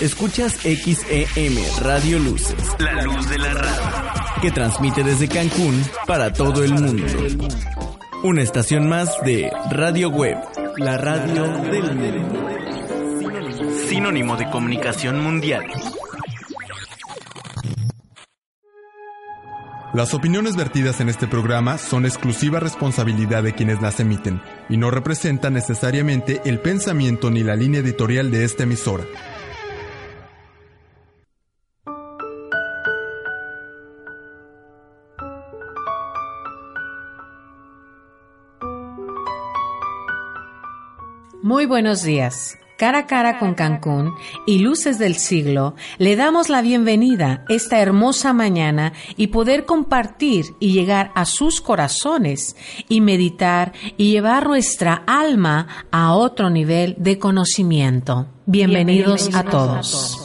Escuchas XEM Radio Luces, la luz de la radio, que transmite desde Cancún para todo el mundo. Una estación más de Radio Web, la radio del mundo. Sinónimo de comunicación mundial. Las opiniones vertidas en este programa son exclusiva responsabilidad de quienes las emiten y no representan necesariamente el pensamiento ni la línea editorial de esta emisora. Muy buenos días. Cara a cara con Cancún y Luces del Siglo, le damos la bienvenida esta hermosa mañana y poder compartir y llegar a sus corazones y meditar y llevar nuestra alma a otro nivel de conocimiento. Bienvenidos, a todos.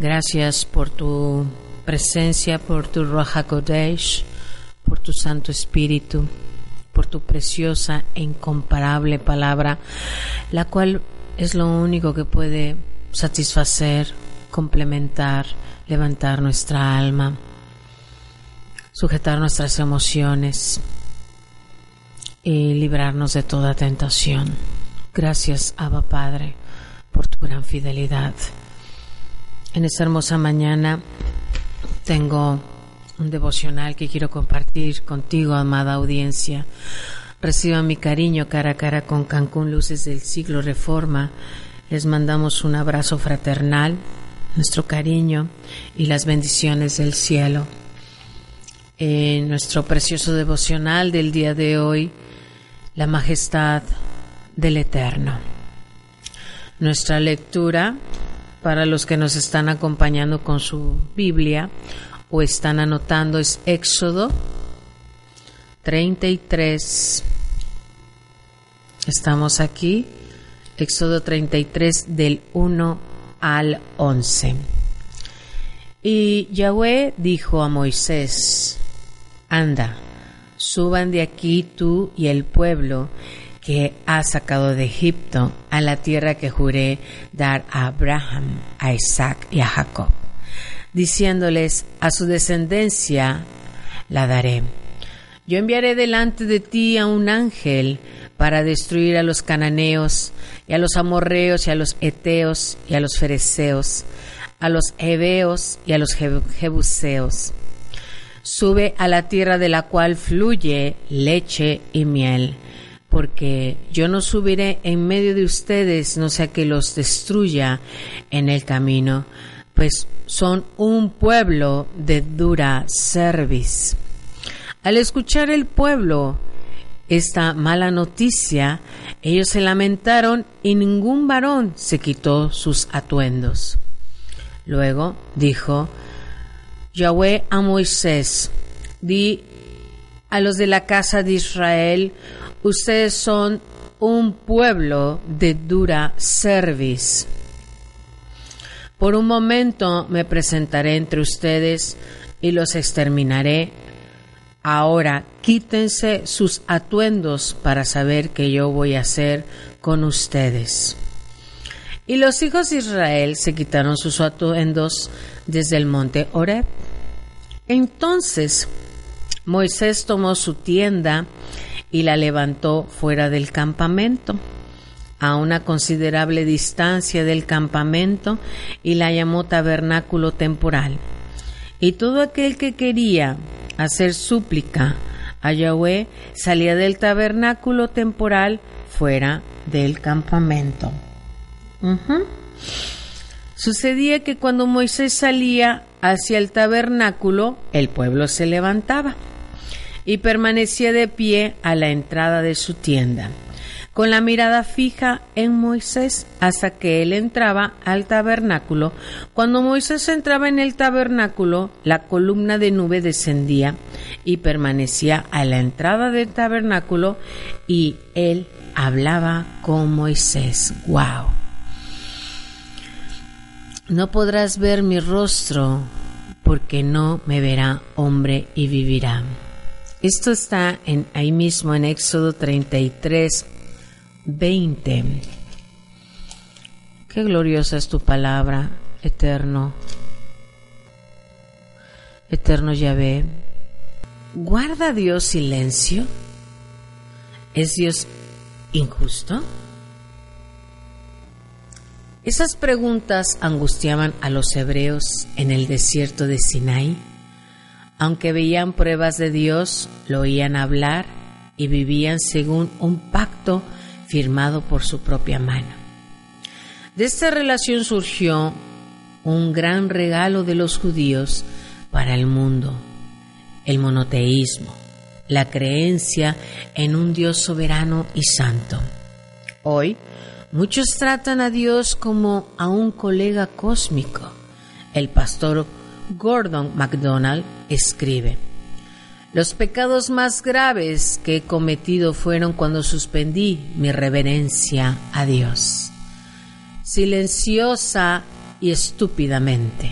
Gracias por tu presencia, por tu Roja Kodesh, por tu Santo Espíritu, por tu preciosa e incomparable palabra, la cual es lo único que puede satisfacer, complementar, levantar nuestra alma, sujetar nuestras emociones y librarnos de toda tentación. Gracias, Abba Padre, por tu gran fidelidad. En esta hermosa mañana tengo un devocional que quiero compartir contigo, amada audiencia. Reciban mi cariño cara a cara con Cancún Luces del Siglo Reforma. Les mandamos un abrazo fraternal, nuestro cariño y las bendiciones del cielo. En nuestro precioso devocional del día de hoy, la majestad del Eterno. Nuestra lectura para los que nos están acompañando con su Biblia o están anotando es Éxodo 33. Estamos aquí, Éxodo 33 del 1 al 11. Y Yahweh dijo a Moisés, anda, suban de aquí tú y el pueblo que ha sacado de Egipto a la tierra que juré dar a Abraham, a Isaac y a Jacob, diciéndoles a su descendencia la daré. Yo enviaré delante de ti a un ángel para destruir a los cananeos y a los amorreos y a los eteos y a los fereceos, a los heveos y a los jebuseos. Sube a la tierra de la cual fluye leche y miel porque yo no subiré en medio de ustedes, no sea que los destruya en el camino, pues son un pueblo de dura cerviz. Al escuchar el pueblo esta mala noticia, ellos se lamentaron y ningún varón se quitó sus atuendos. Luego dijo Yahweh a Moisés, di a los de la casa de Israel, Ustedes son un pueblo de dura cerviz. Por un momento me presentaré entre ustedes y los exterminaré. Ahora quítense sus atuendos para saber qué yo voy a hacer con ustedes. Y los hijos de Israel se quitaron sus atuendos desde el monte Oreb. Entonces Moisés tomó su tienda y la levantó fuera del campamento, a una considerable distancia del campamento, y la llamó tabernáculo temporal. Y todo aquel que quería hacer súplica a Yahweh salía del tabernáculo temporal fuera del campamento. Sucedía que cuando Moisés salía hacia el tabernáculo, el pueblo se levantaba y permanecía de pie a la entrada de su tienda, con la mirada fija en Moisés hasta que él entraba al tabernáculo. Cuando Moisés entraba en el tabernáculo, la columna de nube descendía y permanecía a la entrada del tabernáculo y él hablaba con Moisés. ¡Wow! No podrás ver mi rostro porque no me verá hombre y vivirá. Esto está en, ahí mismo en Éxodo 33, 20. Qué gloriosa es tu palabra, eterno. Eterno Yahvé. ¿Guarda Dios silencio? ¿Es Dios injusto? Esas preguntas angustiaban a los hebreos en el desierto de Sinai. Aunque veían pruebas de Dios, lo oían hablar y vivían según un pacto firmado por su propia mano. De esta relación surgió un gran regalo de los judíos para el mundo, el monoteísmo, la creencia en un Dios soberano y santo. Hoy, Muchos tratan a Dios como a un colega cósmico. El pastor Gordon MacDonald escribe, Los pecados más graves que he cometido fueron cuando suspendí mi reverencia a Dios. Silenciosa y estúpidamente.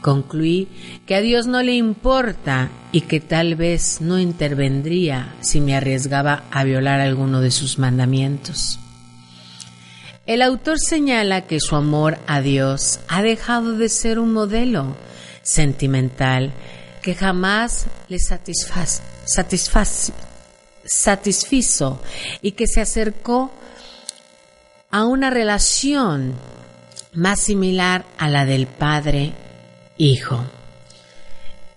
Concluí que a Dios no le importa y que tal vez no intervendría si me arriesgaba a violar alguno de sus mandamientos. El autor señala que su amor a Dios ha dejado de ser un modelo sentimental que jamás le satisfizo y que se acercó a una relación más similar a la del padre-hijo.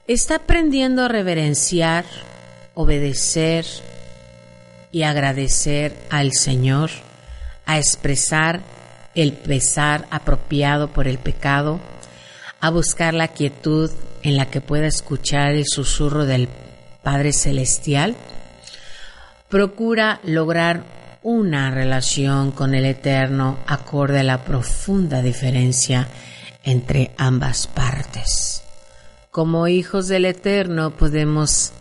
Está aprendiendo a reverenciar, obedecer y agradecer al Señor a expresar el pesar apropiado por el pecado, a buscar la quietud en la que pueda escuchar el susurro del Padre Celestial, procura lograr una relación con el Eterno acorde a la profunda diferencia entre ambas partes. Como hijos del Eterno podemos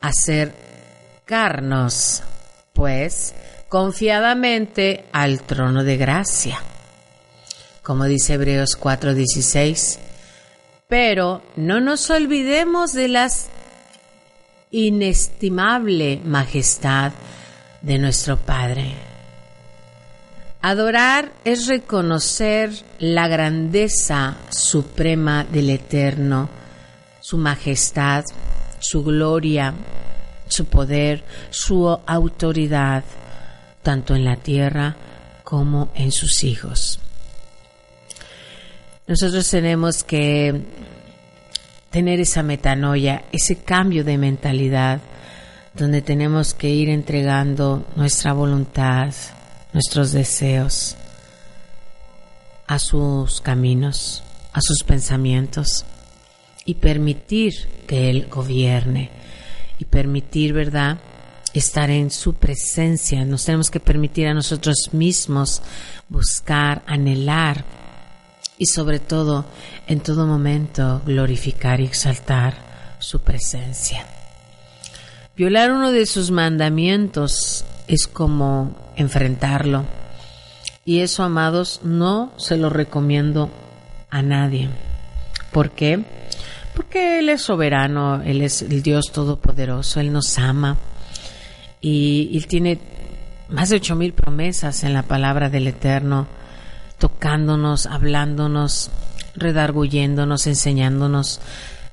acercarnos, pues, confiadamente al trono de gracia. Como dice Hebreos 4:16, pero no nos olvidemos de la inestimable majestad de nuestro Padre. Adorar es reconocer la grandeza suprema del Eterno, su majestad, su gloria, su poder, su autoridad tanto en la tierra como en sus hijos. Nosotros tenemos que tener esa metanoia, ese cambio de mentalidad, donde tenemos que ir entregando nuestra voluntad, nuestros deseos a sus caminos, a sus pensamientos y permitir que Él gobierne y permitir, ¿verdad?, estar en su presencia. Nos tenemos que permitir a nosotros mismos buscar, anhelar y sobre todo en todo momento glorificar y exaltar su presencia. Violar uno de sus mandamientos es como enfrentarlo. Y eso, amados, no se lo recomiendo a nadie. ¿Por qué? Porque Él es soberano, Él es el Dios Todopoderoso, Él nos ama y, Él tiene más de ocho mil promesas en la palabra del Eterno, tocándonos, hablándonos, redarguyéndonos, enseñándonos,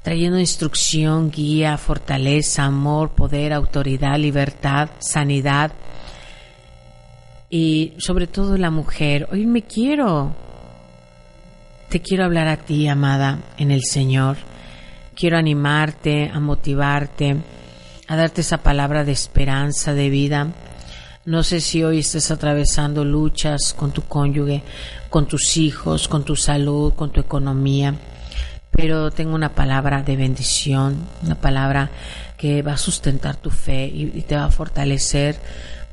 trayendo instrucción, guía, fortaleza, amor, poder, autoridad, libertad, sanidad y sobre todo la mujer. Hoy me quiero, te quiero hablar a ti, amada, en el Señor. Quiero animarte, a motivarte a darte esa palabra de esperanza, de vida. No sé si hoy estés atravesando luchas con tu cónyuge, con tus hijos, con tu salud, con tu economía, pero tengo una palabra de bendición, una palabra que va a sustentar tu fe y, y te va a fortalecer.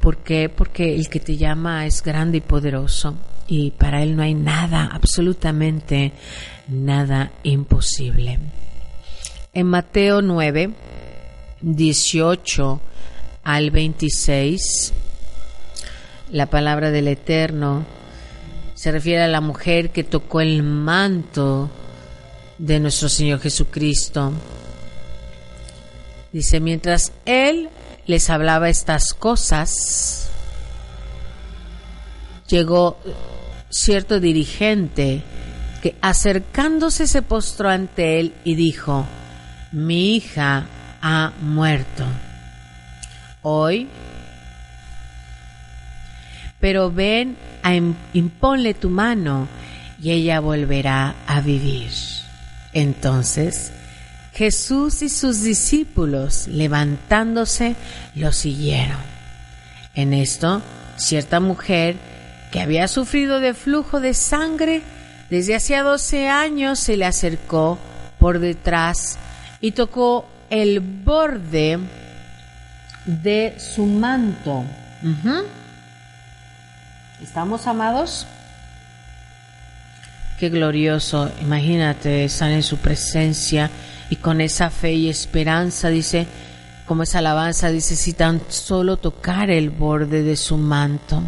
¿Por qué? Porque el que te llama es grande y poderoso y para Él no hay nada, absolutamente nada imposible. En Mateo 9, 18 al 26, la palabra del Eterno se refiere a la mujer que tocó el manto de nuestro Señor Jesucristo. Dice, mientras Él les hablaba estas cosas, llegó cierto dirigente que acercándose se postró ante él y dijo, mi hija ha muerto. Hoy, pero ven, a imponle tu mano y ella volverá a vivir. Entonces, Jesús y sus discípulos, levantándose, lo siguieron. En esto, cierta mujer que había sufrido de flujo de sangre desde hacía 12 años, se le acercó por detrás y tocó el borde de su manto. ¿Estamos amados? Qué glorioso. Imagínate estar en su presencia y con esa fe y esperanza, dice, como esa alabanza, dice, si tan solo tocar el borde de su manto.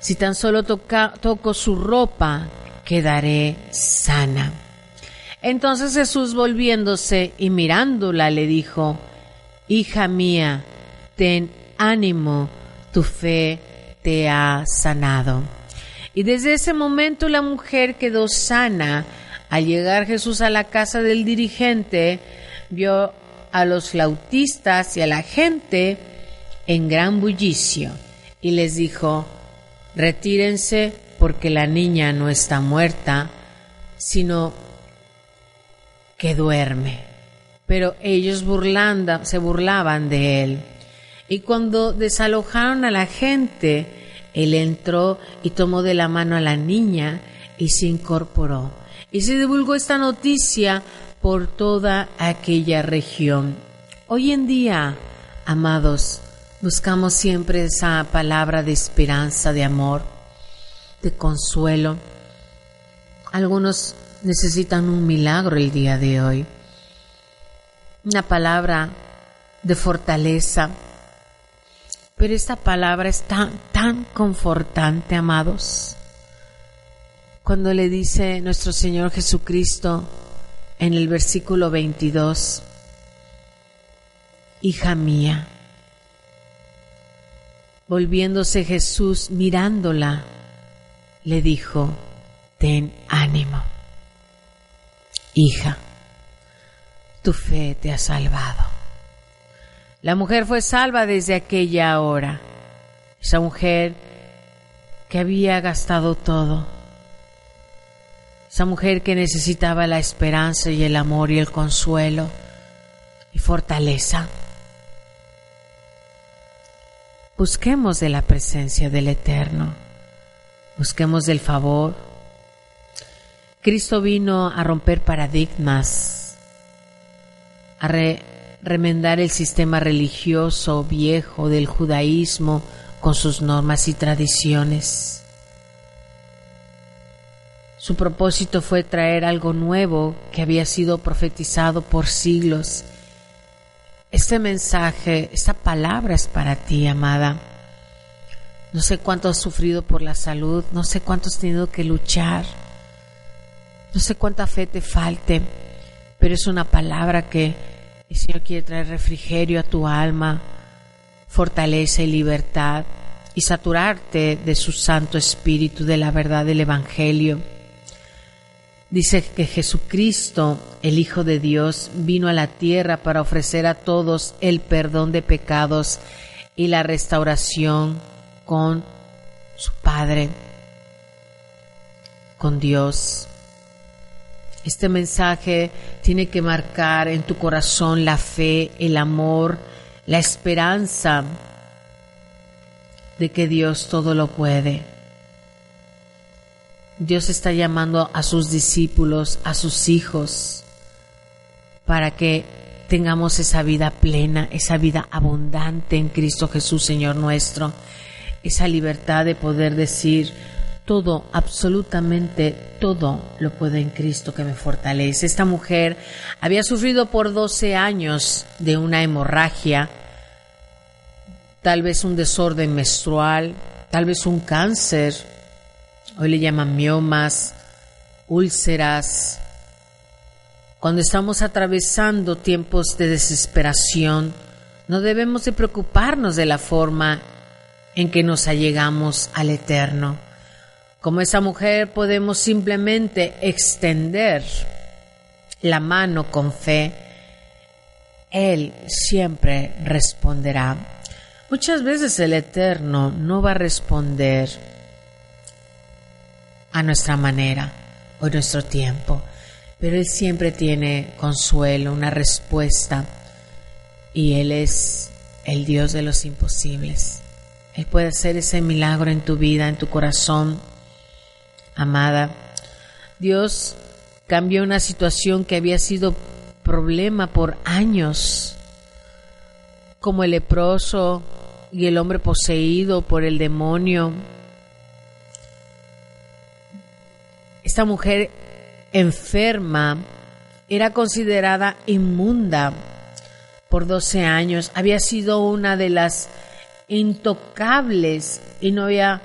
Si tan solo toco su ropa, quedaré sana. Entonces Jesús volviéndose y mirándola le dijo, Hija mía, ten ánimo, tu fe te ha sanado. Y desde ese momento la mujer quedó sana. Al llegar Jesús a la casa del dirigente, vio a los flautistas y a la gente en gran bullicio y les dijo, retírense porque la niña no está muerta, sino que duerme. Pero ellos burlanda, se burlaban de él. Y cuando desalojaron a la gente, él entró y tomó de la mano a la niña y se incorporó. Y se divulgó esta noticia por toda aquella región. Hoy en día, amados, Buscamos siempre esa palabra de esperanza, de amor, de consuelo. Algunos necesitan un milagro el día de hoy. Una palabra de fortaleza. Pero esta palabra es tan, tan confortante, amados. Cuando le dice nuestro Señor Jesucristo en el versículo 22, Hija mía, Volviéndose Jesús mirándola, le dijo, ten ánimo. Hija, tu fe te ha salvado. La mujer fue salva desde aquella hora. Esa mujer que había gastado todo. Esa mujer que necesitaba la esperanza y el amor y el consuelo y fortaleza. Busquemos de la presencia del Eterno. Busquemos del favor. Cristo vino a romper paradigmas, a remendar el sistema religioso viejo del judaísmo con sus normas y tradiciones. Su propósito fue traer algo nuevo que había sido profetizado por siglos este mensaje, esta palabra es para ti, amada. No sé cuánto has sufrido por la salud, no sé cuánto has tenido que luchar, no sé cuánta fe te falte, pero es una palabra que el Señor quiere traer refrigerio a tu alma, fortaleza y libertad y saturarte de su Santo Espíritu, de la verdad del Evangelio. Dice que Jesucristo, el Hijo de Dios, vino a la tierra para ofrecer a todos el perdón de pecados y la restauración con su Padre, con Dios. Este mensaje tiene que marcar en tu corazón la fe, el amor, la esperanza de que Dios todo lo puede. Dios está llamando a sus discípulos, a sus hijos, para que tengamos esa vida plena, esa vida abundante en Cristo Jesús, Señor nuestro, esa libertad de poder decir, todo, absolutamente todo lo puedo en Cristo que me fortalece. Esta mujer había sufrido por 12 años de una hemorragia, tal vez un desorden menstrual, tal vez un cáncer, hoy le llaman miomas, úlceras. Cuando estamos atravesando tiempos de desesperación, no debemos de preocuparnos de la forma en que nos allegamos al Eterno como esa mujer podemos simplemente extender la mano con fe. Él siempre responderá. Muchas veces el Eterno no va a responder a nuestra manera o en nuestro tiempo, pero Él siempre tiene consuelo, una respuesta y Él es el Dios de los imposibles. Él puede hacer ese milagro en tu vida, en tu corazón amada. Dios cambió una situación que había sido problema por años, como el leproso y el hombre poseído por el demonio. Esta mujer enferma era considerada inmunda por 12 años, había sido una de las intocables y no había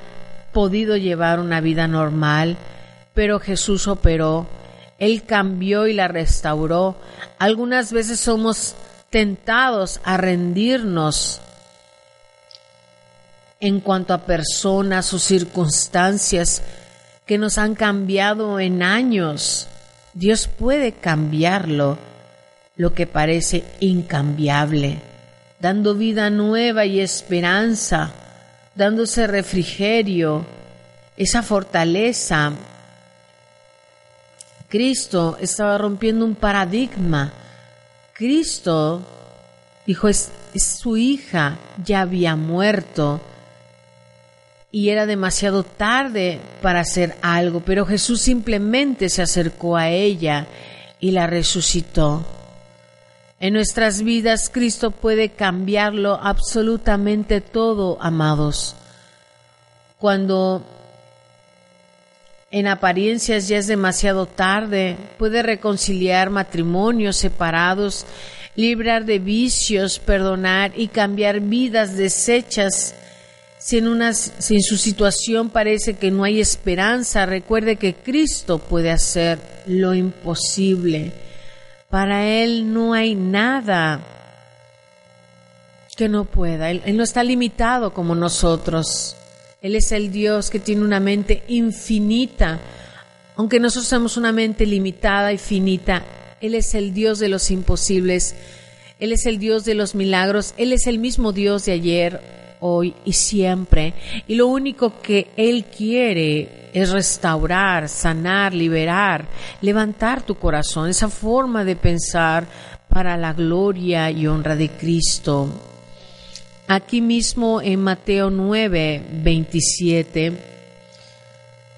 podido llevar una vida normal, pero Jesús operó, Él cambió y la restauró. Algunas veces somos tentados a rendirnos en cuanto a personas o circunstancias que nos han cambiado en años. Dios puede cambiarlo, lo que parece incambiable, dando vida nueva y esperanza dándose refrigerio, esa fortaleza. Cristo estaba rompiendo un paradigma. Cristo dijo, es, su hija, ya había muerto y era demasiado tarde para hacer algo, pero Jesús simplemente se acercó a ella y la resucitó. En nuestras vidas Cristo puede cambiarlo absolutamente todo, amados. Cuando en apariencias ya es demasiado tarde, puede reconciliar matrimonios separados, librar de vicios, perdonar y cambiar vidas deshechas. Si en, una, si en su situación parece que no hay esperanza, recuerde que Cristo puede hacer lo imposible. Para Él no hay nada que no pueda. Él, no está limitado como nosotros. Él es el Dios que tiene una mente infinita. Aunque nosotros tenemos una mente limitada y finita, Él es el Dios de los imposibles. Él es el Dios de los milagros. Él es el mismo Dios de ayer, hoy y siempre. Y lo único que Él quiere es restaurar, sanar, liberar, levantar tu corazón, esa forma de pensar para la gloria y honra de Cristo. Aquí mismo en Mateo 9, 27,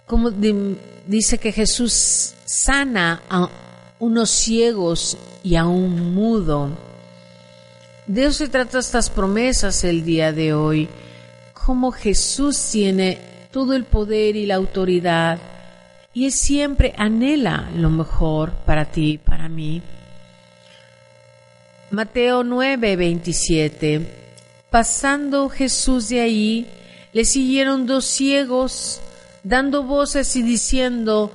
como dice que Jesús sana a unos ciegos y a un mudo de eso se trata estas promesas el día de hoy. Cómo Jesús tiene todo el poder y la autoridad y Él siempre anhela lo mejor para ti y para mí. Mateo 9, 27. Pasando Jesús de ahí, le siguieron dos ciegos, dando voces y diciendo,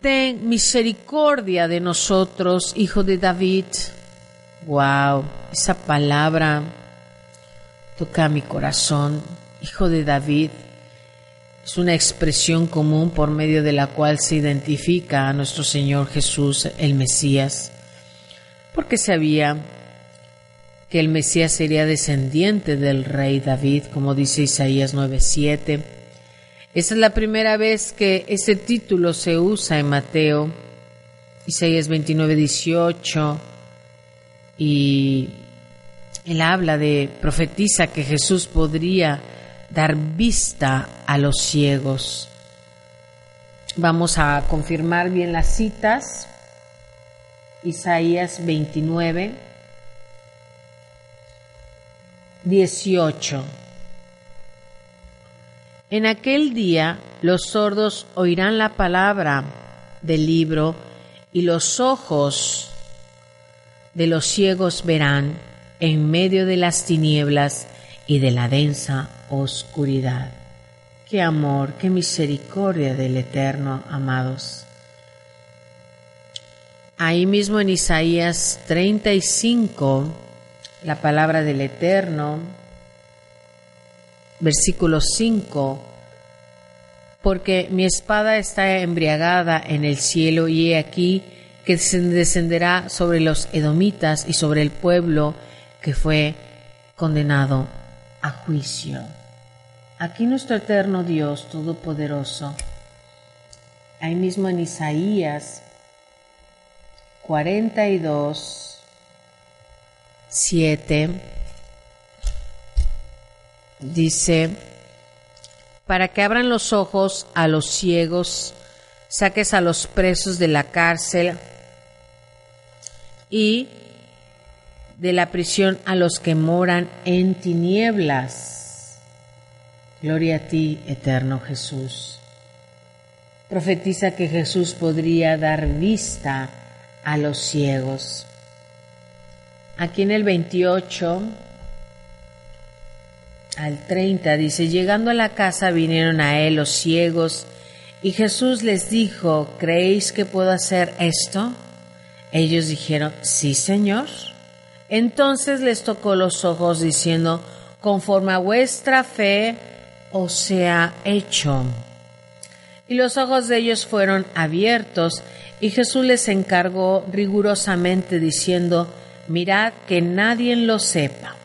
Ten misericordia de nosotros, hijo de David. Wow, esa palabra toca mi corazón. Hijo de David es una expresión común por medio de la cual se identifica a nuestro Señor Jesús, el Mesías, porque sabía que el Mesías sería descendiente del rey David, como dice Isaías 9:7. Esa es la primera vez que ese título se usa en Mateo, Isaías 29:18 y él habla de, profetiza que Jesús podría dar vista a los ciegos. Vamos a confirmar bien las citas. Isaías 29, 18. En aquel día los sordos oirán la palabra del libro y los ojos de los ciegos verán en medio de las tinieblas y de la densa oscuridad. Qué amor, qué misericordia del Eterno, amados. Ahí mismo en Isaías 35, la palabra del Eterno, versículo 5, porque mi espada está embriagada en el cielo y he aquí que descenderá sobre los edomitas y sobre el pueblo que fue condenado a juicio. Aquí nuestro eterno Dios Todopoderoso, ahí mismo en Isaías 42, 7, dice, para que abran los ojos a los ciegos, saques a los presos de la cárcel y de la prisión a los que moran en tinieblas. Gloria a ti, eterno Jesús. Profetiza que Jesús podría dar vista a los ciegos. Aquí en el 28 al 30 dice, llegando a la casa vinieron a él los ciegos y Jesús les dijo, ¿creéis que puedo hacer esto? Ellos dijeron, sí, Señor. Entonces les tocó los ojos diciendo, conforme a vuestra fe os sea hecho. Y los ojos de ellos fueron abiertos y Jesús les encargó rigurosamente diciendo, mirad que nadie lo sepa.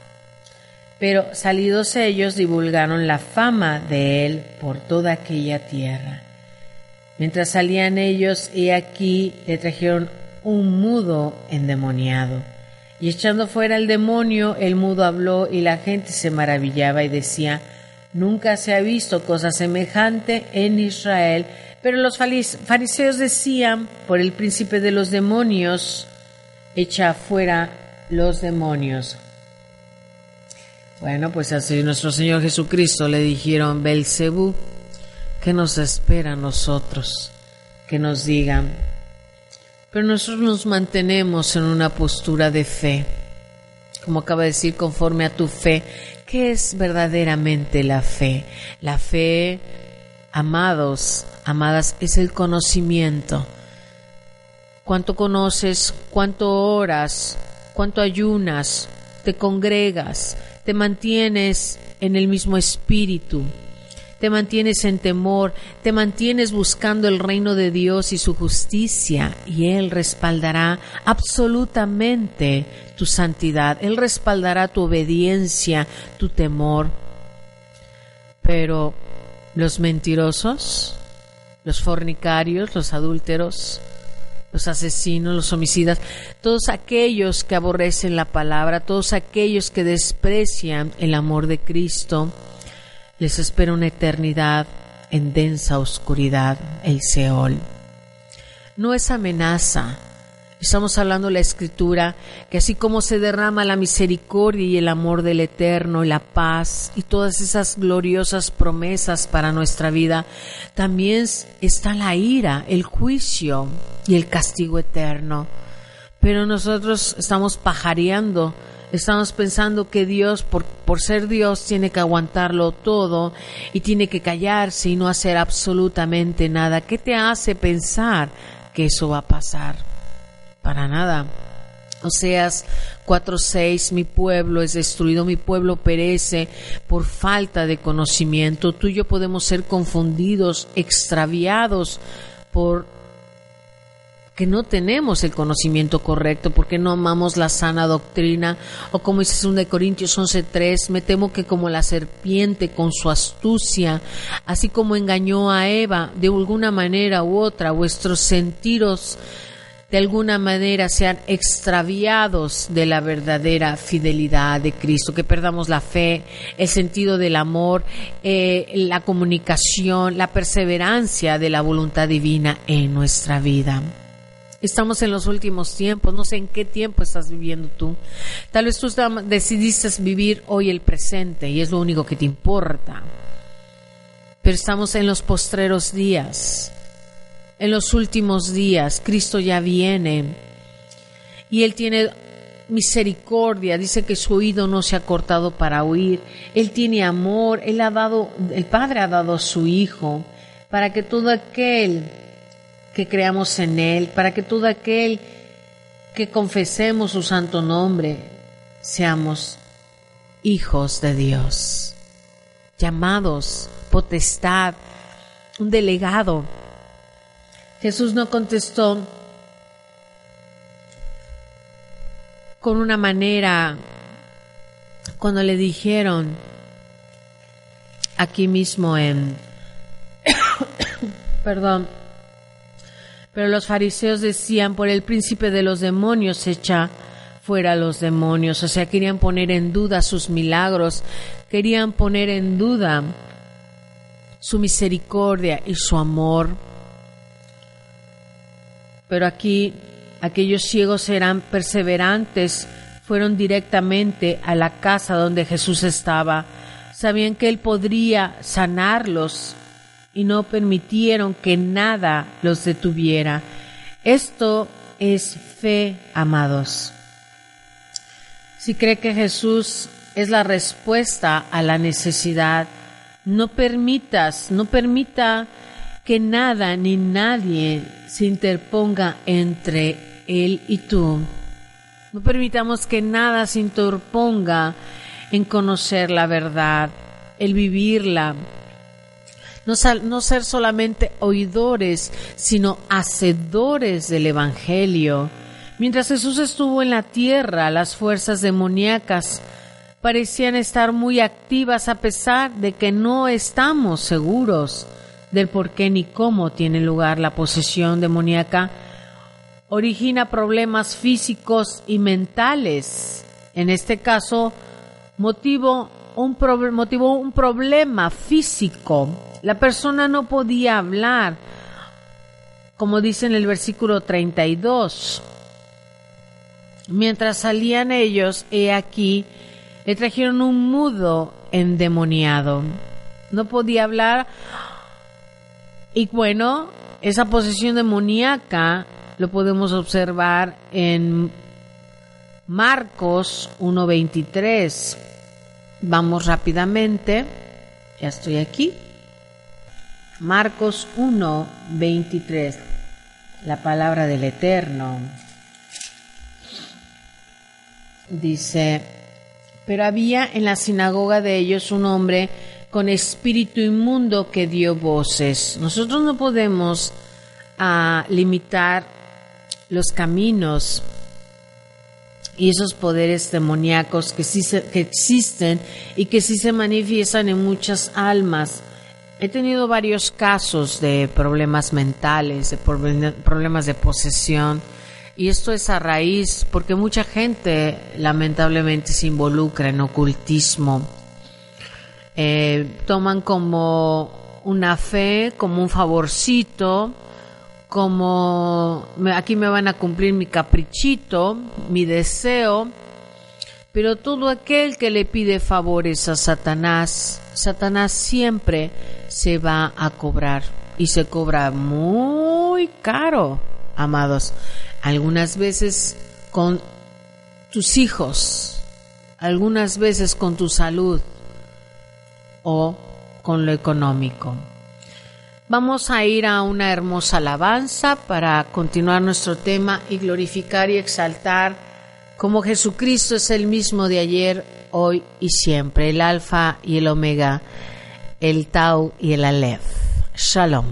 Pero salidos ellos divulgaron la fama de él por toda aquella tierra. Mientras salían ellos, y aquí le trajeron un mudo endemoniado. Y echando fuera el demonio, el mudo habló y la gente se maravillaba y decía, nunca se ha visto cosa semejante en Israel. Pero los fariseos decían, por el príncipe de los demonios, echa fuera los demonios. Bueno, pues así nuestro Señor Jesucristo le dijeron, Belcebú, ¿qué nos espera a nosotros? Que nos digan. Pero nosotros nos mantenemos en una postura de fe. Como acaba de decir, conforme a tu fe. ¿Qué es verdaderamente la fe? La fe, amados, amadas, es el conocimiento. ¿Cuánto conoces? ¿Cuánto oras? ¿Cuánto ayunas? ¿Te congregas? te mantienes en el mismo espíritu, te mantienes en temor, te mantienes buscando el reino de Dios y su justicia, y Él respaldará absolutamente tu santidad, Él respaldará tu obediencia, tu temor. Pero los mentirosos, los fornicarios, los adúlteros, los asesinos, los homicidas, todos aquellos que aborrecen la palabra, todos aquellos que desprecian el amor de Cristo, les espera una eternidad en densa oscuridad, el Seol. No es amenaza, Estamos hablando de la escritura, que así como se derrama la misericordia y el amor del Eterno, la paz y todas esas gloriosas promesas para nuestra vida, también está la ira, el juicio y el castigo eterno. Pero nosotros estamos pajareando, estamos pensando que Dios, por, por ser Dios, tiene que aguantarlo todo y tiene que callarse y no hacer absolutamente nada. ¿Qué te hace pensar que eso va a pasar? para nada. Oseas 4:6, mi pueblo es destruido, mi pueblo perece por falta de conocimiento. Tú y yo podemos ser confundidos, extraviados por que no tenemos el conocimiento correcto, porque no amamos la sana doctrina, o como dice 2 Corintios 11:3, me temo que como la serpiente con su astucia, así como engañó a Eva de alguna manera u otra, vuestros sentidos de alguna manera sean extraviados de la verdadera fidelidad de Cristo, que perdamos la fe, el sentido del amor, eh, la comunicación, la perseverancia de la voluntad divina en nuestra vida. Estamos en los últimos tiempos, no sé en qué tiempo estás viviendo tú. Tal vez tú decidiste vivir hoy el presente y es lo único que te importa. Pero estamos en los postreros días, en los últimos días. Cristo ya viene y Él tiene misericordia, dice que su oído no se ha cortado para oír. Él tiene amor, Él ha dado, el Padre ha dado a su Hijo para que todo aquel que creamos en Él, para que todo aquel que confesemos su santo nombre, seamos hijos de Dios, llamados potestad, un delegado. Jesús no contestó con una manera cuando le dijeron aquí mismo en perdón pero los fariseos decían por el príncipe de los demonios echa fuera los demonios o sea querían poner en duda sus milagros querían poner en duda su misericordia y su amor. Pero aquí Aquellos ciegos eran perseverantes, fueron directamente a la casa donde Jesús estaba. Sabían que Él podría sanarlos y no permitieron que nada los detuviera. Esto es fe, amados. Si cree que Jesús es la respuesta a la necesidad, no permitas, no permita que nada ni nadie se interponga entre él y tú. No permitamos que nada se interponga en conocer la verdad, el vivirla. No, ser solamente oidores, sino hacedores del Evangelio. Mientras Jesús estuvo en la tierra, las fuerzas demoníacas parecían estar muy activas a pesar de que no estamos seguros del por qué ni cómo tiene lugar la posesión demoníaca origina problemas físicos y mentales. En este caso, motivó un problema físico. La persona no podía hablar, como dice en el versículo 32. Mientras salían ellos, he aquí, le trajeron un mudo endemoniado. No podía hablar. Y bueno, esa posesión demoníaca lo podemos observar en Marcos 1.23. Vamos rápidamente, ya estoy aquí. Marcos 1.23, la palabra del Eterno. Dice, pero había en la sinagoga de ellos un hombre con espíritu inmundo que dio voces. Nosotros no podemos ah, limitar los caminos y esos poderes demoníacos que que existen y que sí se manifiestan en muchas almas. He tenido varios casos de problemas mentales, de problemas de posesión, y esto es a raíz porque mucha gente lamentablemente se involucra en ocultismo. Eh, toman como una fe, como un favorcito, como aquí me van a cumplir mi caprichito, mi deseo, pero todo aquel que le pide favores a Satanás, Satanás siempre se va a cobrar y se cobra muy caro, amados. Algunas veces con tus hijos, algunas veces con tu salud o con lo económico. Vamos a ir a una hermosa alabanza para continuar nuestro tema y glorificar y exaltar como Jesucristo es el mismo de ayer, hoy y siempre, el alfa y el omega, el tau y el alef. Shalom.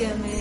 que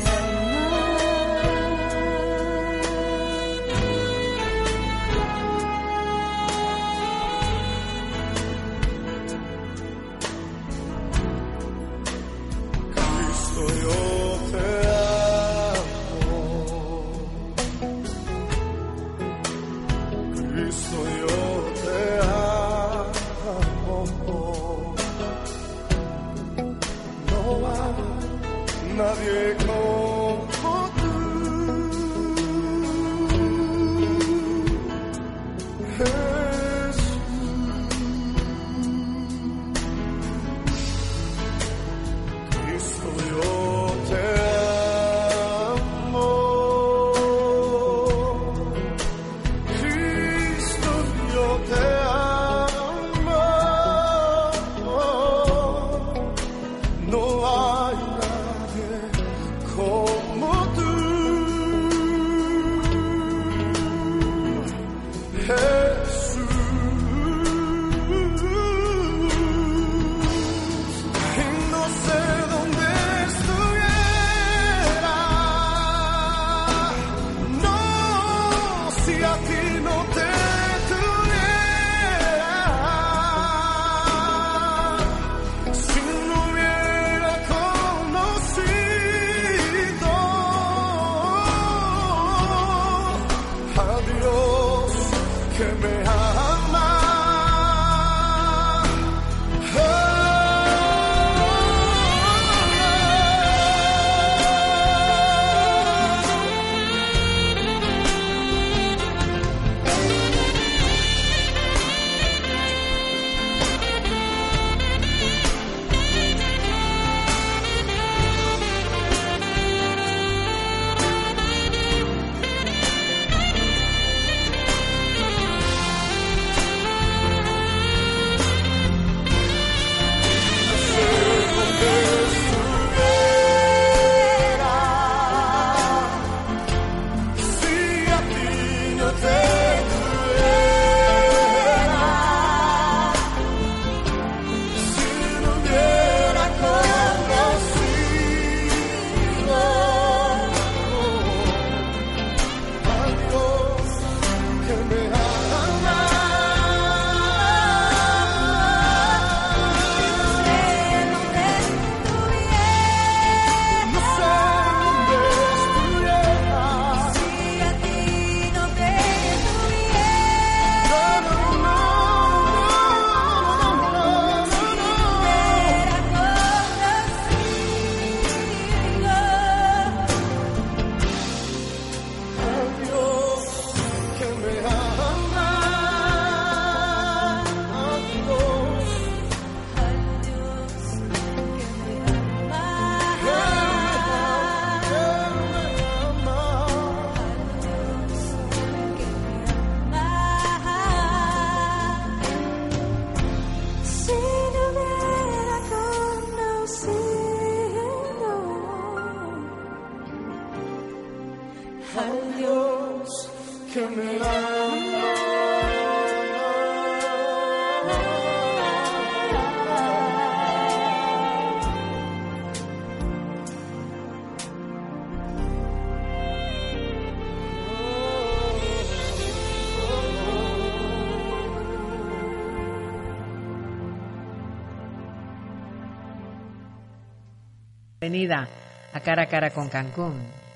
Bienvenida a Cara a Cara con Cancún.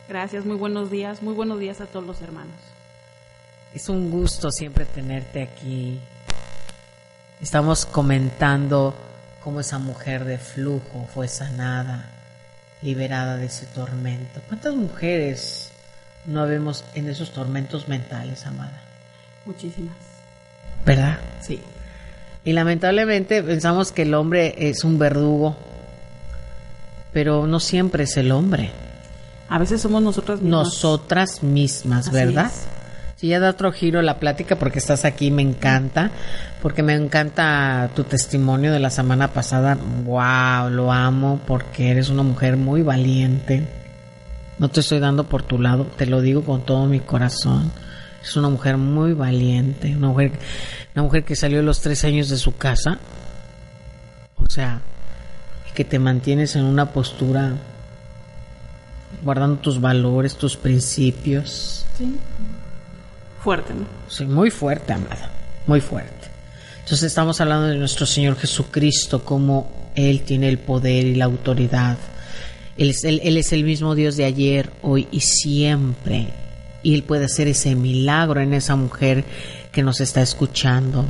Gracias, muy buenos días, muy buenos días a todos los hermanos. Es un gusto siempre tenerte aquí Estamos comentando cómo esa mujer de flujo fue sanada, liberada de ese tormento. ¿Cuántas mujeres no vemos en esos tormentos mentales, amada? Muchísimas. ¿Verdad? Sí. Y lamentablemente pensamos que el hombre es un verdugo, pero no siempre es el hombre. A veces somos nosotras mismas. Nosotras mismas, Así ¿verdad? es. Si ya da otro giro la plática porque estás aquí, me encanta, porque me encanta tu testimonio de la semana pasada. Wow, lo amo porque eres una mujer muy valiente. No te estoy dando por tu lado, te lo digo con todo mi corazón. Es una mujer muy valiente, una mujer, una mujer que salió los tres años de su casa. O sea, que te mantienes en una postura guardando tus valores, tus principios. Sí. Fuerte, ¿no? Sí, muy fuerte, amada, muy fuerte. Entonces estamos hablando de nuestro Señor Jesucristo, como Él tiene el poder y la autoridad. Él es, él, él es el mismo Dios de ayer, hoy y siempre. Y Él puede hacer ese milagro en esa mujer que nos está escuchando.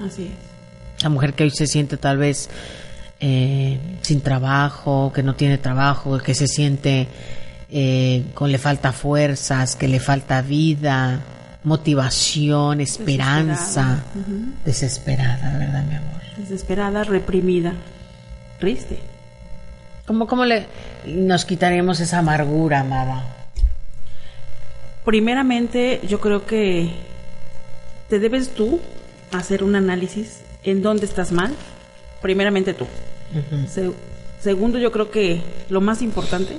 Así es. La mujer que hoy se siente tal vez eh, sin trabajo, que no tiene trabajo, que se siente eh, con le falta fuerzas, que le falta vida, motivación, esperanza, Desesperada. ¿verdad, mi amor? Desesperada, reprimida, triste. ¿Cómo, cómo le nos quitaremos esa amargura, amada? Primeramente, yo creo que te debes tú hacer un análisis en dónde estás mal. Primeramente tú. Se- segundo, yo creo que lo más importante,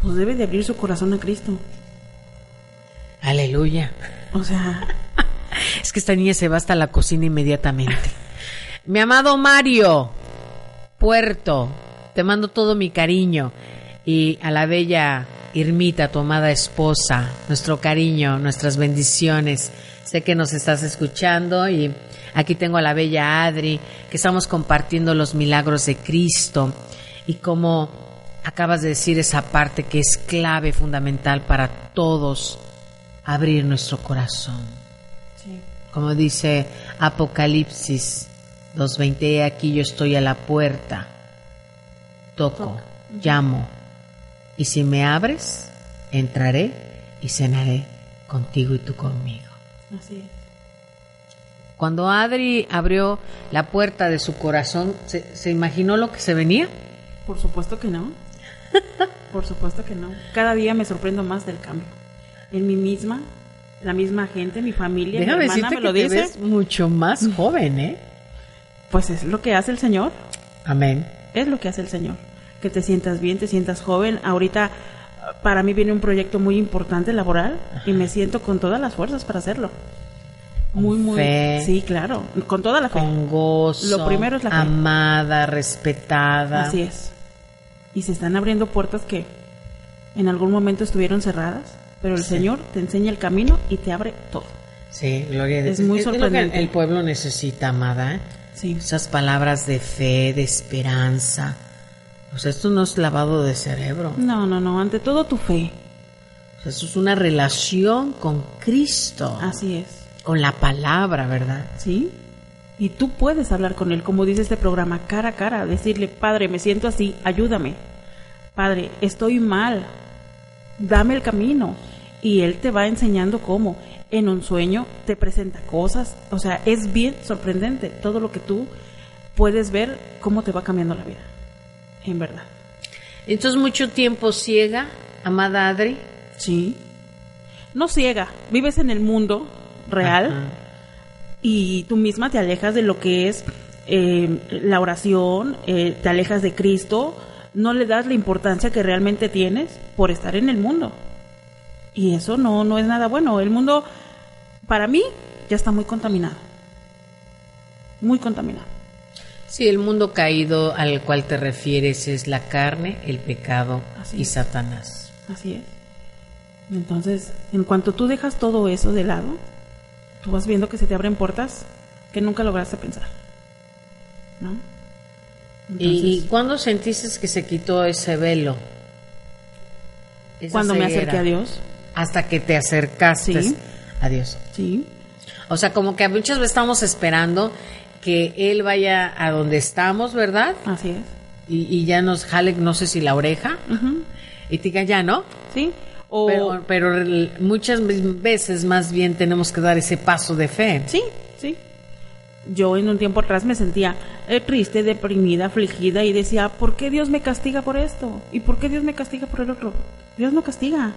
pues debe de abrir su corazón a Cristo. Aleluya. O sea, Es que esta niña se va hasta la cocina inmediatamente. Mi amado Mario, Puerto, te mando todo mi cariño. Y a la bella Irmita, tu amada esposa, nuestro cariño, nuestras bendiciones. Sé que nos estás escuchando y aquí tengo a la bella Adri, que estamos compartiendo los milagros de Cristo y como acabas de decir esa parte que es clave, fundamental para todos, abrir nuestro corazón sí, como dice Apocalipsis 2.20, aquí yo estoy a la puerta, toco, llamo, y si me abres, entraré y cenaré contigo y tú conmigo. así es. Cuando Adri abrió la puerta de su corazón, ¿se, se imaginó lo que se venía? Por supuesto que no. Por supuesto que no. Cada día me sorprendo más del cambio. En mí misma, la misma gente, mi familia, Déjame mi hermana decirte me que lo te dice. ves mucho más joven, ¿eh? Pues es lo que hace el Señor. Amén. Es lo que hace el Señor. Que te sientas bien, te sientas joven. Ahorita para mí viene un proyecto muy importante laboral y me siento con todas las fuerzas para hacerlo. Muy, muy. fe. Sí, claro. Con toda la fe. Con gozo, Lo primero es la fe. amada, respetada. Así es. Y se están abriendo puertas que en algún momento estuvieron cerradas, pero el Sí. Señor te enseña el camino y te abre todo. Sí, gloria a Dios. Es muy que sorprendente. el pueblo necesita, amada. ¿eh? Sí. Esas palabras de fe, de esperanza. O sea, esto no es lavado de cerebro. No, no, no. Ante todo tu fe. O sea, esto es una relación con Cristo, Así es. con la palabra, ¿verdad? ¿Sí? Y tú puedes hablar con Él, como dice este programa, cara a cara, decirle, Padre, me siento así, ayúdame. Padre, estoy mal, dame el camino. Y Él te va enseñando cómo. En un sueño te presenta cosas. O sea, es bien sorprendente todo lo que tú puedes ver, cómo te va cambiando la vida. En verdad. Entonces, mucho tiempo ciega, amada Adri. Sí. No ciega, vives en el mundo real. Ajá. y tú misma te alejas de lo que es eh, la oración, eh, te alejas de Cristo, no le das la importancia que realmente tienes por estar en el mundo. Y eso no, no es nada bueno. El mundo, para mí, ya está muy contaminado. Muy contaminado. Sí, el mundo caído al cual te refieres es la carne, el pecado Así y es. Satanás. Así es. Entonces, en cuanto tú dejas todo eso de lado, tú vas viendo que se te abren puertas que nunca lograste pensar. ¿No? ¿Y, ¿Y Entonces- cuándo sentiste que se quitó ese velo Esa cuando me acerqué a Dios. Hasta que te acercaste Sí. a Dios. Sí, O sea, como que muchas veces estamos esperando que Él vaya a donde estamos, ¿verdad? así es. Y, y ya nos jale, no sé si la oreja, y te diga ya, ¿no? Sí. O, Pero, pero muchas veces más bien tenemos que dar ese paso de fe. Sí. Yo en un tiempo atrás me sentía eh, triste, deprimida, afligida y decía, ¿por qué Dios me castiga por esto? ¿Y por qué Dios me castiga por el otro? Dios no castiga.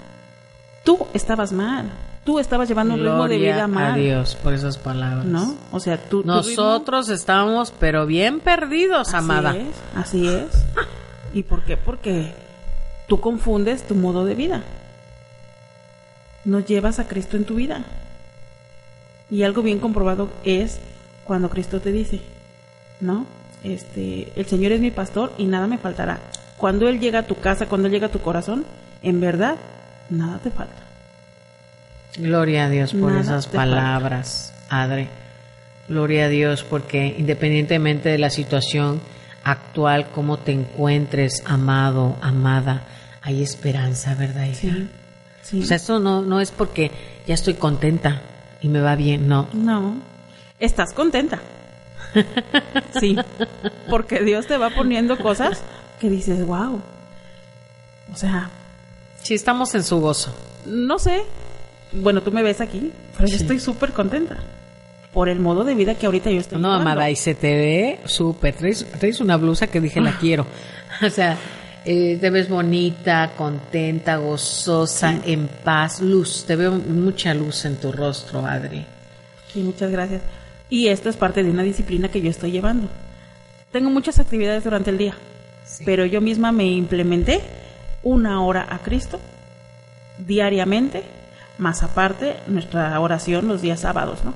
Tú estabas mal. Tú estabas llevando un ritmo de vida a mal. Dios por esas palabras. ¿No? O sea, tú... Nosotros estamos, pero bien perdidos, amada. Así es, así es. ¿Y por qué? Porque tú confundes tu modo de vida. No llevas a Cristo en tu vida. Y algo bien comprobado es cuando Cristo te dice, ¿no? Este, el Señor es mi pastor y nada me faltará. Cuando Él llega a tu casa, cuando Él llega a tu corazón, en verdad, nada te falta. Gloria a Dios por Nada esas te falta. palabras, Adre. Gloria a Dios porque independientemente de la situación actual, cómo te encuentres, amado, amada, hay esperanza, ¿verdad, hija? Sí. Sí. O sea, esto no, no es porque ya estoy contenta y me va bien, no. No, estás contenta. Sí, porque Dios te va poniendo cosas que dices, wow. O sea, Sí, estamos en su gozo. no sé. Bueno, tú me ves aquí, pero yo estoy súper contenta por el modo de vida que ahorita yo estoy No, amada, y se te ve súper. Traes, traes una blusa que dije la quiero. O sea, eh, te ves bonita, contenta, gozosa, en paz, luz. Te veo mucha luz en tu rostro, Adri. Sí, muchas gracias. Y esto es parte de una disciplina que yo estoy llevando. Tengo muchas actividades durante el día, Sí. pero yo misma me implementé una hora a Cristo diariamente, más aparte nuestra oración los días sábados, ¿no?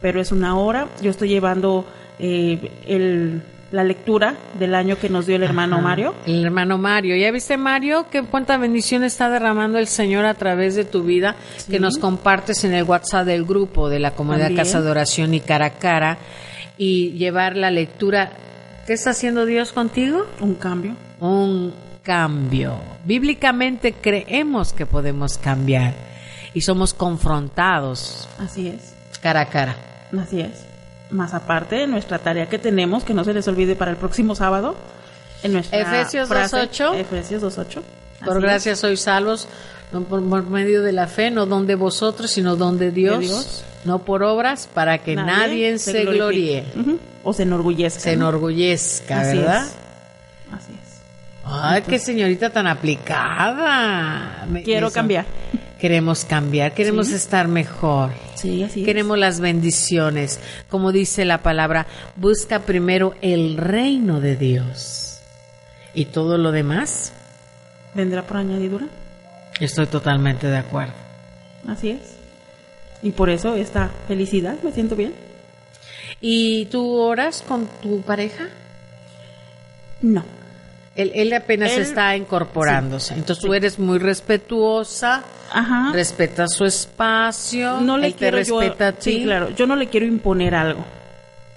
Pero es una hora, yo estoy llevando eh, el, la lectura del año que nos dio el hermano Ajá. Mario. El hermano Mario. ¿Ya viste, Mario? ¿Qué cuánta bendición está derramando el Señor a través de tu vida? Que nos compartes en el WhatsApp del grupo de la comunidad También. Casa de Oración y Cara a Cara. Y llevar la lectura. ¿Qué está haciendo Dios contigo? Un cambio. un cambio. Bíblicamente creemos que podemos cambiar y somos confrontados Así es. cara a cara. Así es. Más aparte, nuestra tarea que tenemos, que no se les olvide para el próximo sábado, en nuestra Efesios frase, 2:8. Efesios 2.8. Por gracia sois salvos, no por, por medio de la fe, no don de vosotros, sino don de Dios, De Dios. no por obras, para que nadie, se, gloríe, Ujú. O se enorgullezca. se ¿no? enorgullezca, Así ¿verdad? es. Así es. Ay, qué señorita tan aplicada. Quiero eso. cambiar. Queremos cambiar, queremos Sí. estar mejor. Sí, así Queremos las bendiciones. Como dice la palabra, busca primero el reino de Dios. Y todo lo demás. ¿Vendrá por añadidura? estoy totalmente de acuerdo. Así es. Y por eso esta felicidad, me siento bien. ¿Y tú oras con tu pareja? No. Él, él apenas Él- está incorporándose. Entonces tú Sí. eres muy respetuosa, Ajá. respetas su espacio, no le él te quiero yo- respeta a ti. Sí, claro. Yo no le quiero imponer algo.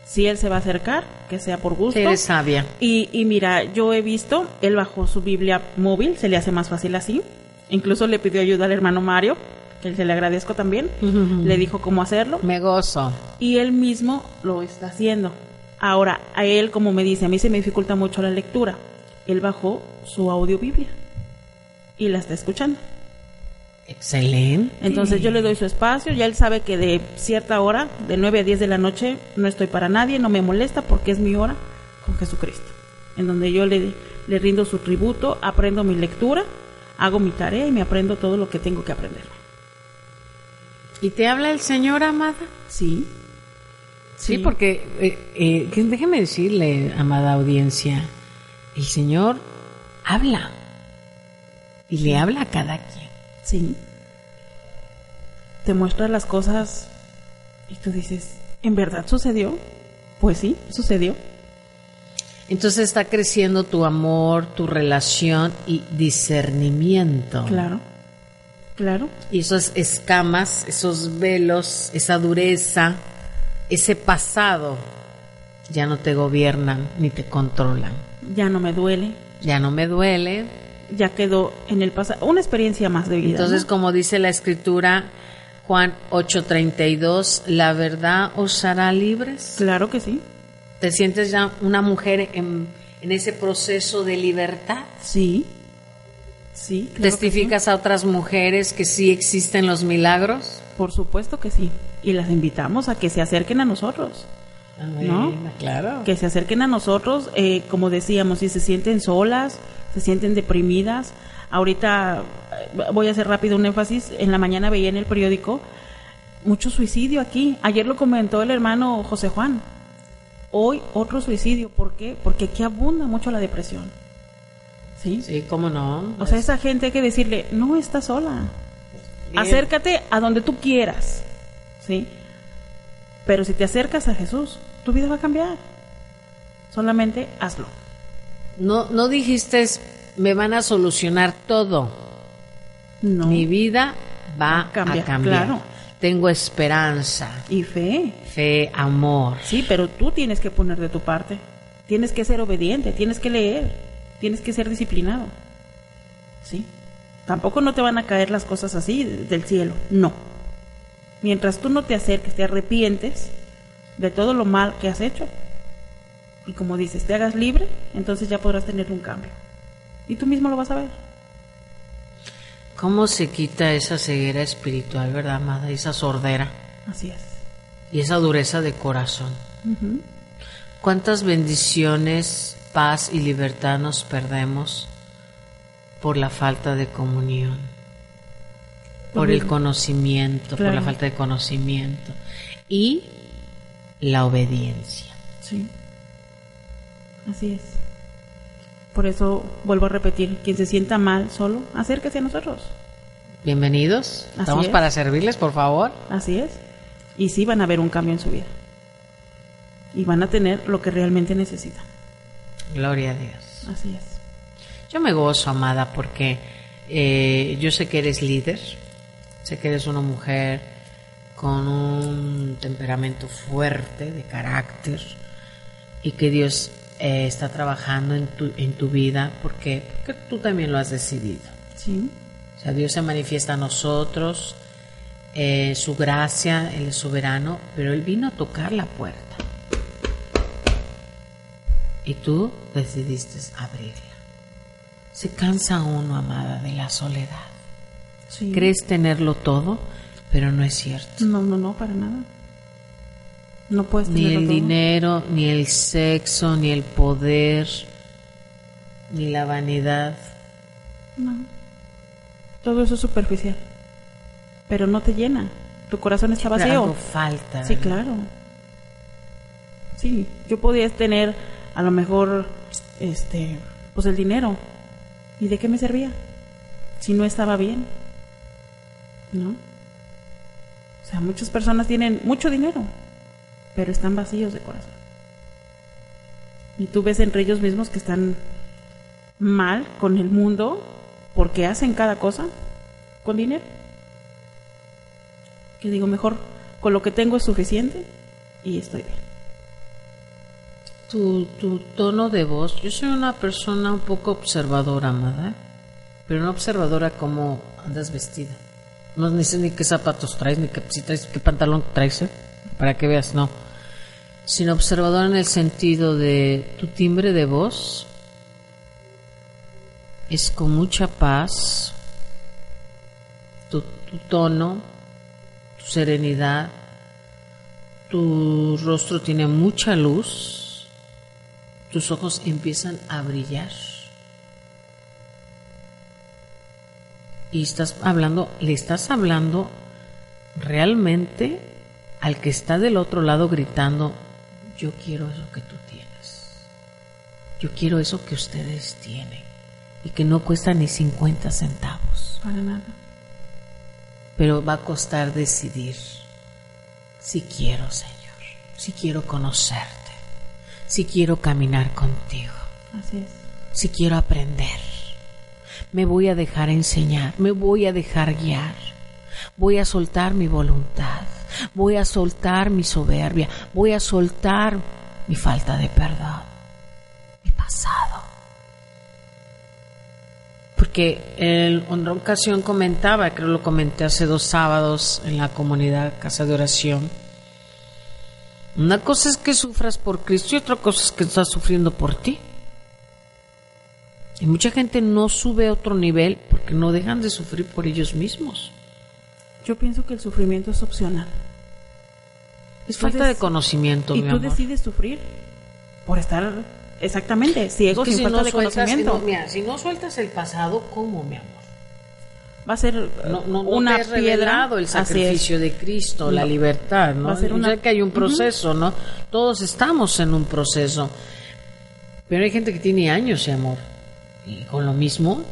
Si él se va a acercar, que sea por gusto. Eres sabia. Y, y mira, yo he visto, él bajó su Biblia móvil, se le hace más fácil así. Incluso le pidió ayuda al hermano Mario, que se le agradezco también. Le dijo cómo hacerlo. Me gozo. Y él mismo lo está haciendo. Ahora, a él, como me dice, a mí se me dificulta mucho la lectura. Él bajó su audio Biblia y la está escuchando. Excelente. Entonces yo le doy su espacio, ya él sabe que de cierta hora, de 9 a 10 de la noche, no estoy para nadie, no me molesta porque es mi hora con Jesucristo. En donde yo le, le rindo su tributo, aprendo mi lectura, hago mi tarea y me aprendo todo lo que tengo que aprender. ¿Y te habla el Señor, amada? Sí, Sí, porque eh, eh, déjeme decirle, amada audiencia, el Señor habla y le habla a cada quien. sí. Te muestra las cosas y tú dices, ¿en verdad sucedió? Pues sí, sucedió. Entonces está creciendo tu amor, tu relación y discernimiento. Claro, claro. Y esas escamas, esos velos, esa dureza, ese pasado ya no te gobiernan ni te controlan. Ya no me duele. Ya no me duele, ya quedó en el pasado, una experiencia más de vida. Entonces, ¿no? como dice la escritura, Juan 8:32, ¿la verdad os hará libres? claro que sí, ¿Te sientes ya una mujer en, en ese proceso de libertad? sí, sí. claro ¿Testificas a otras mujeres que sí existen los milagros? Por supuesto que sí. Y las invitamos a que se acerquen a nosotros. ¿No? Claro. que se acerquen a nosotros, eh, como decíamos, si se sienten solas, se sienten deprimidas. Ahorita eh, voy a hacer rápido un énfasis. En la mañana veía en el periódico mucho suicidio aquí. Ayer lo comentó el hermano José Juan. Hoy otro suicidio. ¿Por qué? Porque aquí abunda mucho la depresión. ¿Sí? Sí, cómo no. O sea, esa gente hay que decirle, no estás sola. Acércate a donde tú quieras. ¿Sí? Pero si te acercas a Jesús, tu vida va a cambiar. Solamente hazlo. No, no dijiste, me van a solucionar todo. No. Mi vida va a Cambia, cambiar. claro. Tengo esperanza, Y fe. fe, amor. Sí, pero tú tienes que poner de tu parte. Tienes que ser obediente, tienes que leer, tienes que ser disciplinado. ¿Sí? Tampoco no te van a caer las cosas así del cielo. No. Mientras tú no te acerques, te arrepientes de todo lo mal que has hecho. Y como dices, te hagas libre, entonces ya podrás tener un cambio. Y tú mismo lo vas a ver. ¿Cómo se quita esa ceguera espiritual, verdad, amada? Esa sordera Así es. y esa dureza de corazón. ¿Cuántas bendiciones, paz y libertad nos perdemos por la falta de comunión? Por el conocimiento, por la falta de conocimiento. Y la obediencia. Sí. Así es. Por eso vuelvo a repetir, quien se sienta mal solo, acérquese a nosotros. Bienvenidos. Así Estamos es. para servirles, por favor. Así es. Y sí van a ver un cambio en su vida. Y van a tener lo que realmente necesitan. Gloria a Dios. Así es. Yo me gozo, amada, porque eh, yo sé que eres líder, sé que eres una mujer con un temperamento fuerte, de carácter, y que Dios eh, está trabajando en tu, en tu vida porque, porque tú también lo has decidido. Sí. O sea, Dios se manifiesta a nosotros, eh, su gracia, Él es soberano, pero Él vino a tocar la puerta. Y tú decidiste abrirla. Se cansa uno, amada, de la soledad. Sí. Crees tenerlo todo, pero no es cierto. No, no, no, para nada. No puedes Ni tenerlo el todo. dinero, ni el sexo, ni el poder, ni la vanidad. No. Todo eso es superficial. Pero no te llena. Tu corazón está vacío. algo falta. Sí, claro. Sí, yo podía tener a lo mejor este pues el dinero. ¿Y de qué me servía? Si no estaba bien. ¿No? O sea, muchas personas tienen mucho dinero, pero están vacíos de corazón. Y tú ves entre ellos mismos que están mal con el mundo porque hacen cada cosa con dinero. Que digo, mejor con lo que tengo es suficiente y estoy bien. Tu, tu tono de voz, yo soy una persona un poco observadora, amada, pero no observadora como andas vestida. No sé ni qué zapatos traes, ni qué, si traes, qué pantalón traes, ¿eh? para que veas, no. Sino observadora en el sentido de tu timbre de voz es con mucha paz, tu tono, tu serenidad, tu rostro tiene mucha luz, tus ojos empiezan a brillar. Y estás hablando, le estás hablando realmente al que está del otro lado gritando, yo quiero eso que tú tienes. Yo quiero eso que ustedes tienen y que no cuesta ni 50 centavos. Para nada. Pero va a costar decidir si quiero, Señor, si quiero conocerte, si quiero caminar contigo, Así es. si quiero aprender. Me voy a dejar enseñar, me voy a dejar guiar. Voy a soltar mi voluntad, voy a soltar mi soberbia, voy a soltar mi falta de perdón, mi pasado. que en otra ocasión comentaba, creo lo comenté hace dos sábados en la comunidad Casa de Oración. Una cosa es que sufras por Cristo y otra cosa es que estás sufriendo por ti. Y mucha gente no sube a otro nivel porque no dejan de sufrir por ellos mismos. Yo pienso que el sufrimiento es opcional. Es falta de conocimiento, Y mi tú amor. decides sufrir por estar exactamente ciego Es que sin si falta no de sueltas- conocimiento. si no- mira, si no sueltas el pasado, ¿cómo, mi amor? Va a ser No, no, una piedra. el sacrificio de Cristo, la libertad, ¿no? Va a ser Yo una- sé que hay un proceso, ¿no? Todos estamos en un proceso. Pero hay gente que tiene años de amor. Y con lo mismo,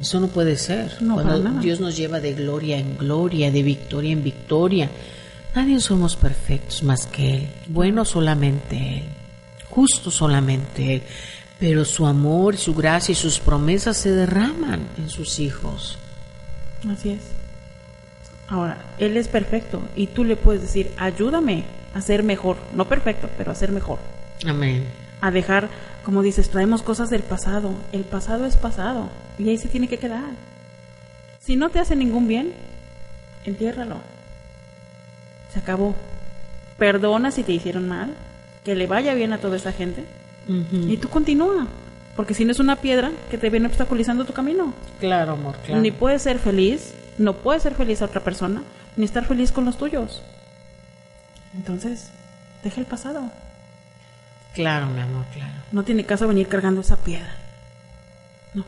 eso no puede ser. No, Cuando. Dios nos lleva de gloria en gloria, de victoria en victoria. Nadie somos perfectos más que Él. Bueno solamente Él. Justo solamente Él. Pero su amor, su gracia y sus promesas se derraman en sus hijos. Así es. Ahora, Él es perfecto y tú le puedes decir, ayúdame a ser mejor. No perfecto, pero a ser mejor. Amén. A dejar, como dices, traemos cosas del pasado. El pasado es pasado y ahí se tiene que quedar. Si no te hace ningún bien, entiérralo. Se acabó. Perdona si te hicieron mal. Que le vaya bien a toda esa gente. Y tú continúa. Porque si no es una piedra que te viene obstaculizando tu camino. Claro, amor, claro. Ni puedes ser feliz, no puedes ser feliz a otra persona, ni estar feliz con los tuyos. Entonces, deja el pasado. Claro, mi amor, claro. No tiene caso venir cargando esa piedra. No.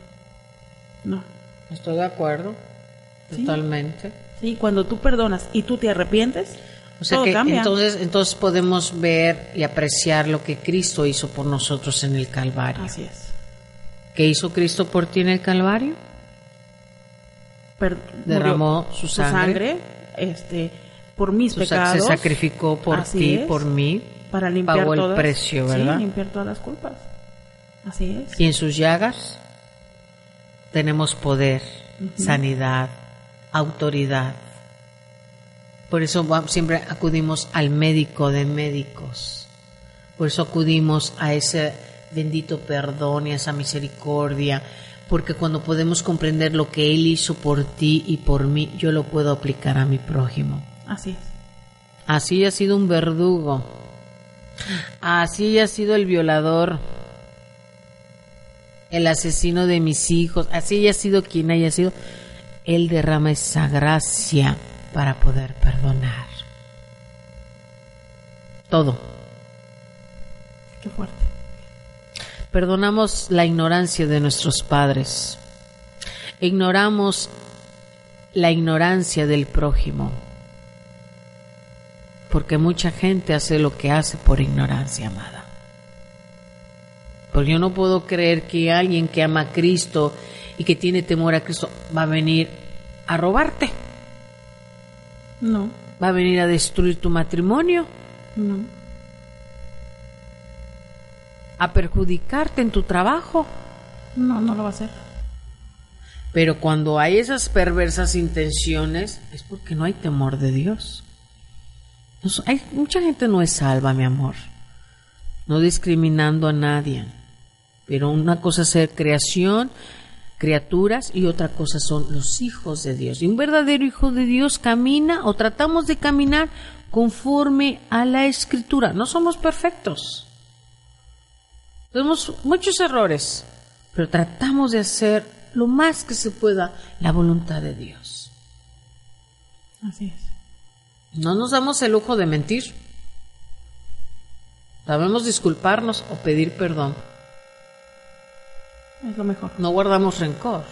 No. Estoy de acuerdo. Sí. Totalmente. Sí, cuando tú perdonas y tú te arrepientes, O sea todo que cambia. entonces, entonces podemos ver y apreciar lo que Cristo hizo por nosotros en el Calvario. Así es. ¿Qué hizo Cristo por ti en el Calvario? Per- Derramó murió su sangre. este, por mis Su pecados. se sacrificó por Así ti, es. por mí. Para limpiar pagó el todas, precio, ¿verdad? Sí, limpiar todas las culpas. Así es. Y en sus llagas tenemos poder, sanidad, autoridad. Por eso siempre acudimos al médico de médicos. Por eso acudimos a ese bendito perdón y a esa misericordia. Porque cuando podemos comprender lo que Él hizo por ti y por mí, yo lo puedo aplicar a mi prójimo. Así es. Así ha sido un verdugo. Así ha sido el violador. El asesino de mis hijos. Así haya sido quien haya sido. Él derrama esa gracia para poder perdonar. Todo. Qué fuerte. Perdonamos la ignorancia de nuestros padres. Ignoramos la ignorancia del prójimo. Porque mucha gente hace lo que hace por ignorancia, amada. Porque yo no puedo creer que alguien que ama a Cristo y que tiene temor a Cristo va a venir a robarte, No, va a venir a destruir tu matrimonio, no. a perjudicarte en tu trabajo. No, no lo va a hacer. Pero cuando hay esas perversas intenciones es porque no hay temor de Dios. So- hay, mucha gente no es salva, mi amor. No discriminando a nadie. Pero una cosa es ser creación, criaturas, y otra cosa son los hijos de Dios. Y un verdadero hijo de Dios camina o tratamos de caminar conforme a la escritura. No somos perfectos. Tenemos muchos errores, pero tratamos de hacer lo más que se pueda la voluntad de Dios. Así es. No nos damos el lujo de mentir. Sabemos disculparnos o pedir perdón. Es lo mejor. No guardamos rencor.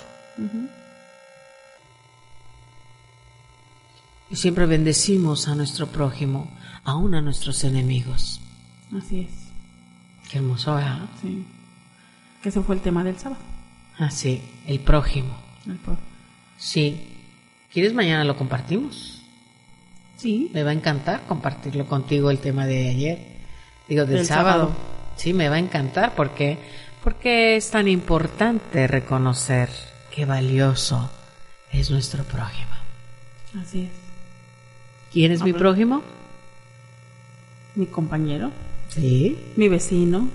Y siempre bendecimos a nuestro prójimo, aún a nuestros enemigos. Así es. Qué hermoso, ¿verdad? Sí. Que ese fue el tema del sábado. Así, el prójimo. El pro- Sí. ¿Quieres mañana lo compartimos? Sí. Me va a encantar compartirlo contigo el tema de ayer. Digo, del, Del sábado. sábado. Sí, me va a encantar porque porque es tan importante reconocer qué valioso es nuestro prójimo. Así es. ¿Quién es mi prójimo? Mi compañero, Sí. mi vecino,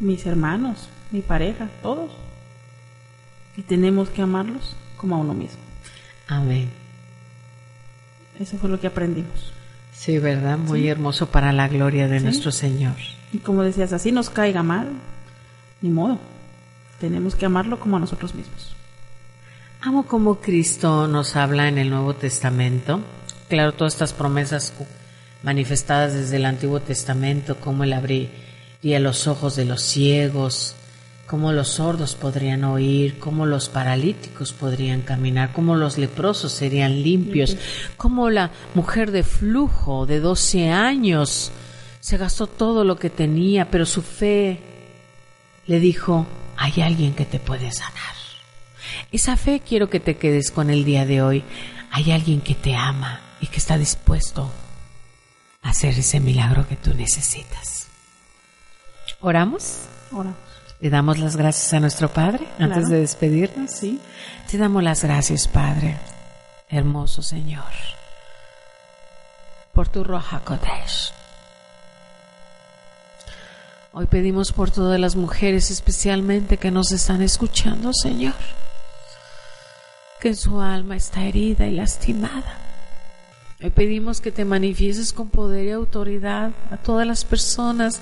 mis hermanos, mi pareja, todos. Y tenemos que amarlos como a uno mismo. Amén. Eso fue lo que aprendimos. Sí, ¿verdad? Muy hermoso para la gloria de nuestro Señor. Y como decías, así nos caiga mal, ni modo. Tenemos que amarlo como a nosotros mismos. Amo como Cristo nos habla en el Nuevo Testamento. Claro, todas estas promesas manifestadas desde el Antiguo Testamento, como Él abriría los ojos de los ciegos, cómo los sordos podrían oír, cómo los paralíticos podrían caminar, cómo los leprosos serían limpios, cómo la mujer de flujo de 12 años se gastó todo lo que tenía, pero su fe le dijo, hay alguien que te puede sanar. Esa fe quiero que te quedes con el día de hoy. Hay alguien que te ama y que está dispuesto a hacer ese milagro que tú necesitas. ¿Oramos? Oramos. Le damos las gracias a nuestro Padre antes de despedirnos. Sí. Te damos las gracias, Padre, hermoso Señor, por tu Roja Kodesh. Hoy pedimos por todas las mujeres especialmente que nos están escuchando, Señor, que en su alma está herida y lastimada. Hoy pedimos que te manifiestes con poder y autoridad a todas las personas,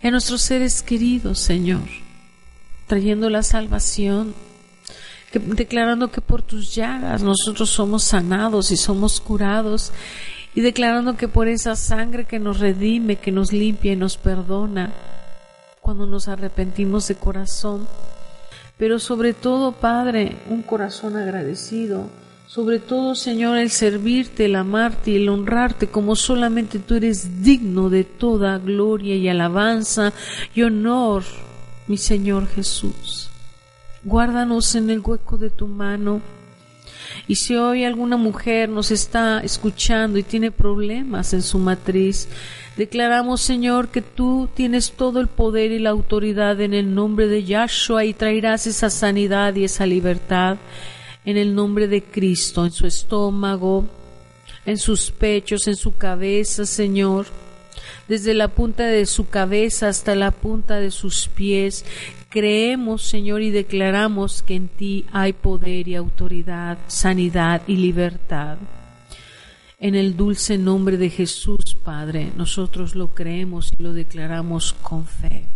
en nuestros seres queridos, Señor trayendo la salvación, declarando que por tus llagas nosotros somos sanados y somos curados, y declarando que por esa sangre que nos redime, que nos limpia y nos perdona, cuando nos arrepentimos de corazón, pero sobre todo, Padre, un corazón agradecido, sobre todo, Señor, el servirte, el amarte y el honrarte como solamente tú eres digno de toda gloria y alabanza y honor mi Señor Jesús. Guárdanos en el hueco de tu mano. Y si hoy alguna mujer nos está escuchando y tiene problemas en su matriz, declaramos, Señor, que tú tienes todo el poder y la autoridad en el nombre de Yahshua y traerás esa sanidad y esa libertad en el nombre de Cristo, en su estómago, en sus pechos, en su cabeza, Señor desde la punta de su cabeza hasta la punta de sus pies. Creemos, Señor, y declaramos que en ti hay poder y autoridad, sanidad y libertad. En el dulce nombre de Jesús, Padre, nosotros lo creemos y lo declaramos con fe.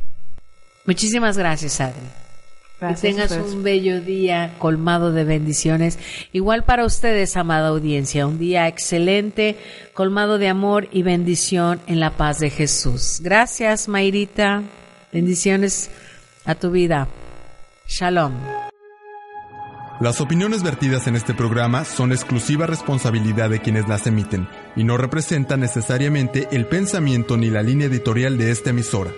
Muchísimas gracias, Adri que tengas un bello día colmado de bendiciones. Igual para ustedes, amada audiencia, un día excelente, colmado de amor y bendición en la paz de Jesús. Gracias, Mayrita. Bendiciones a tu vida. Shalom. Las opiniones vertidas en este programa son exclusiva responsabilidad de quienes las emiten y no representan necesariamente el pensamiento ni la línea editorial de esta emisora.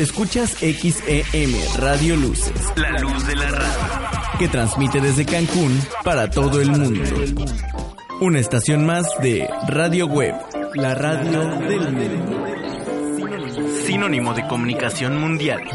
Escuchas XEM Radio Luces, la luz de la radio, que transmite desde Cancún para todo el mundo. Una estación más de Radio Web, la radio del mundo. Sinónimo de comunicación mundial.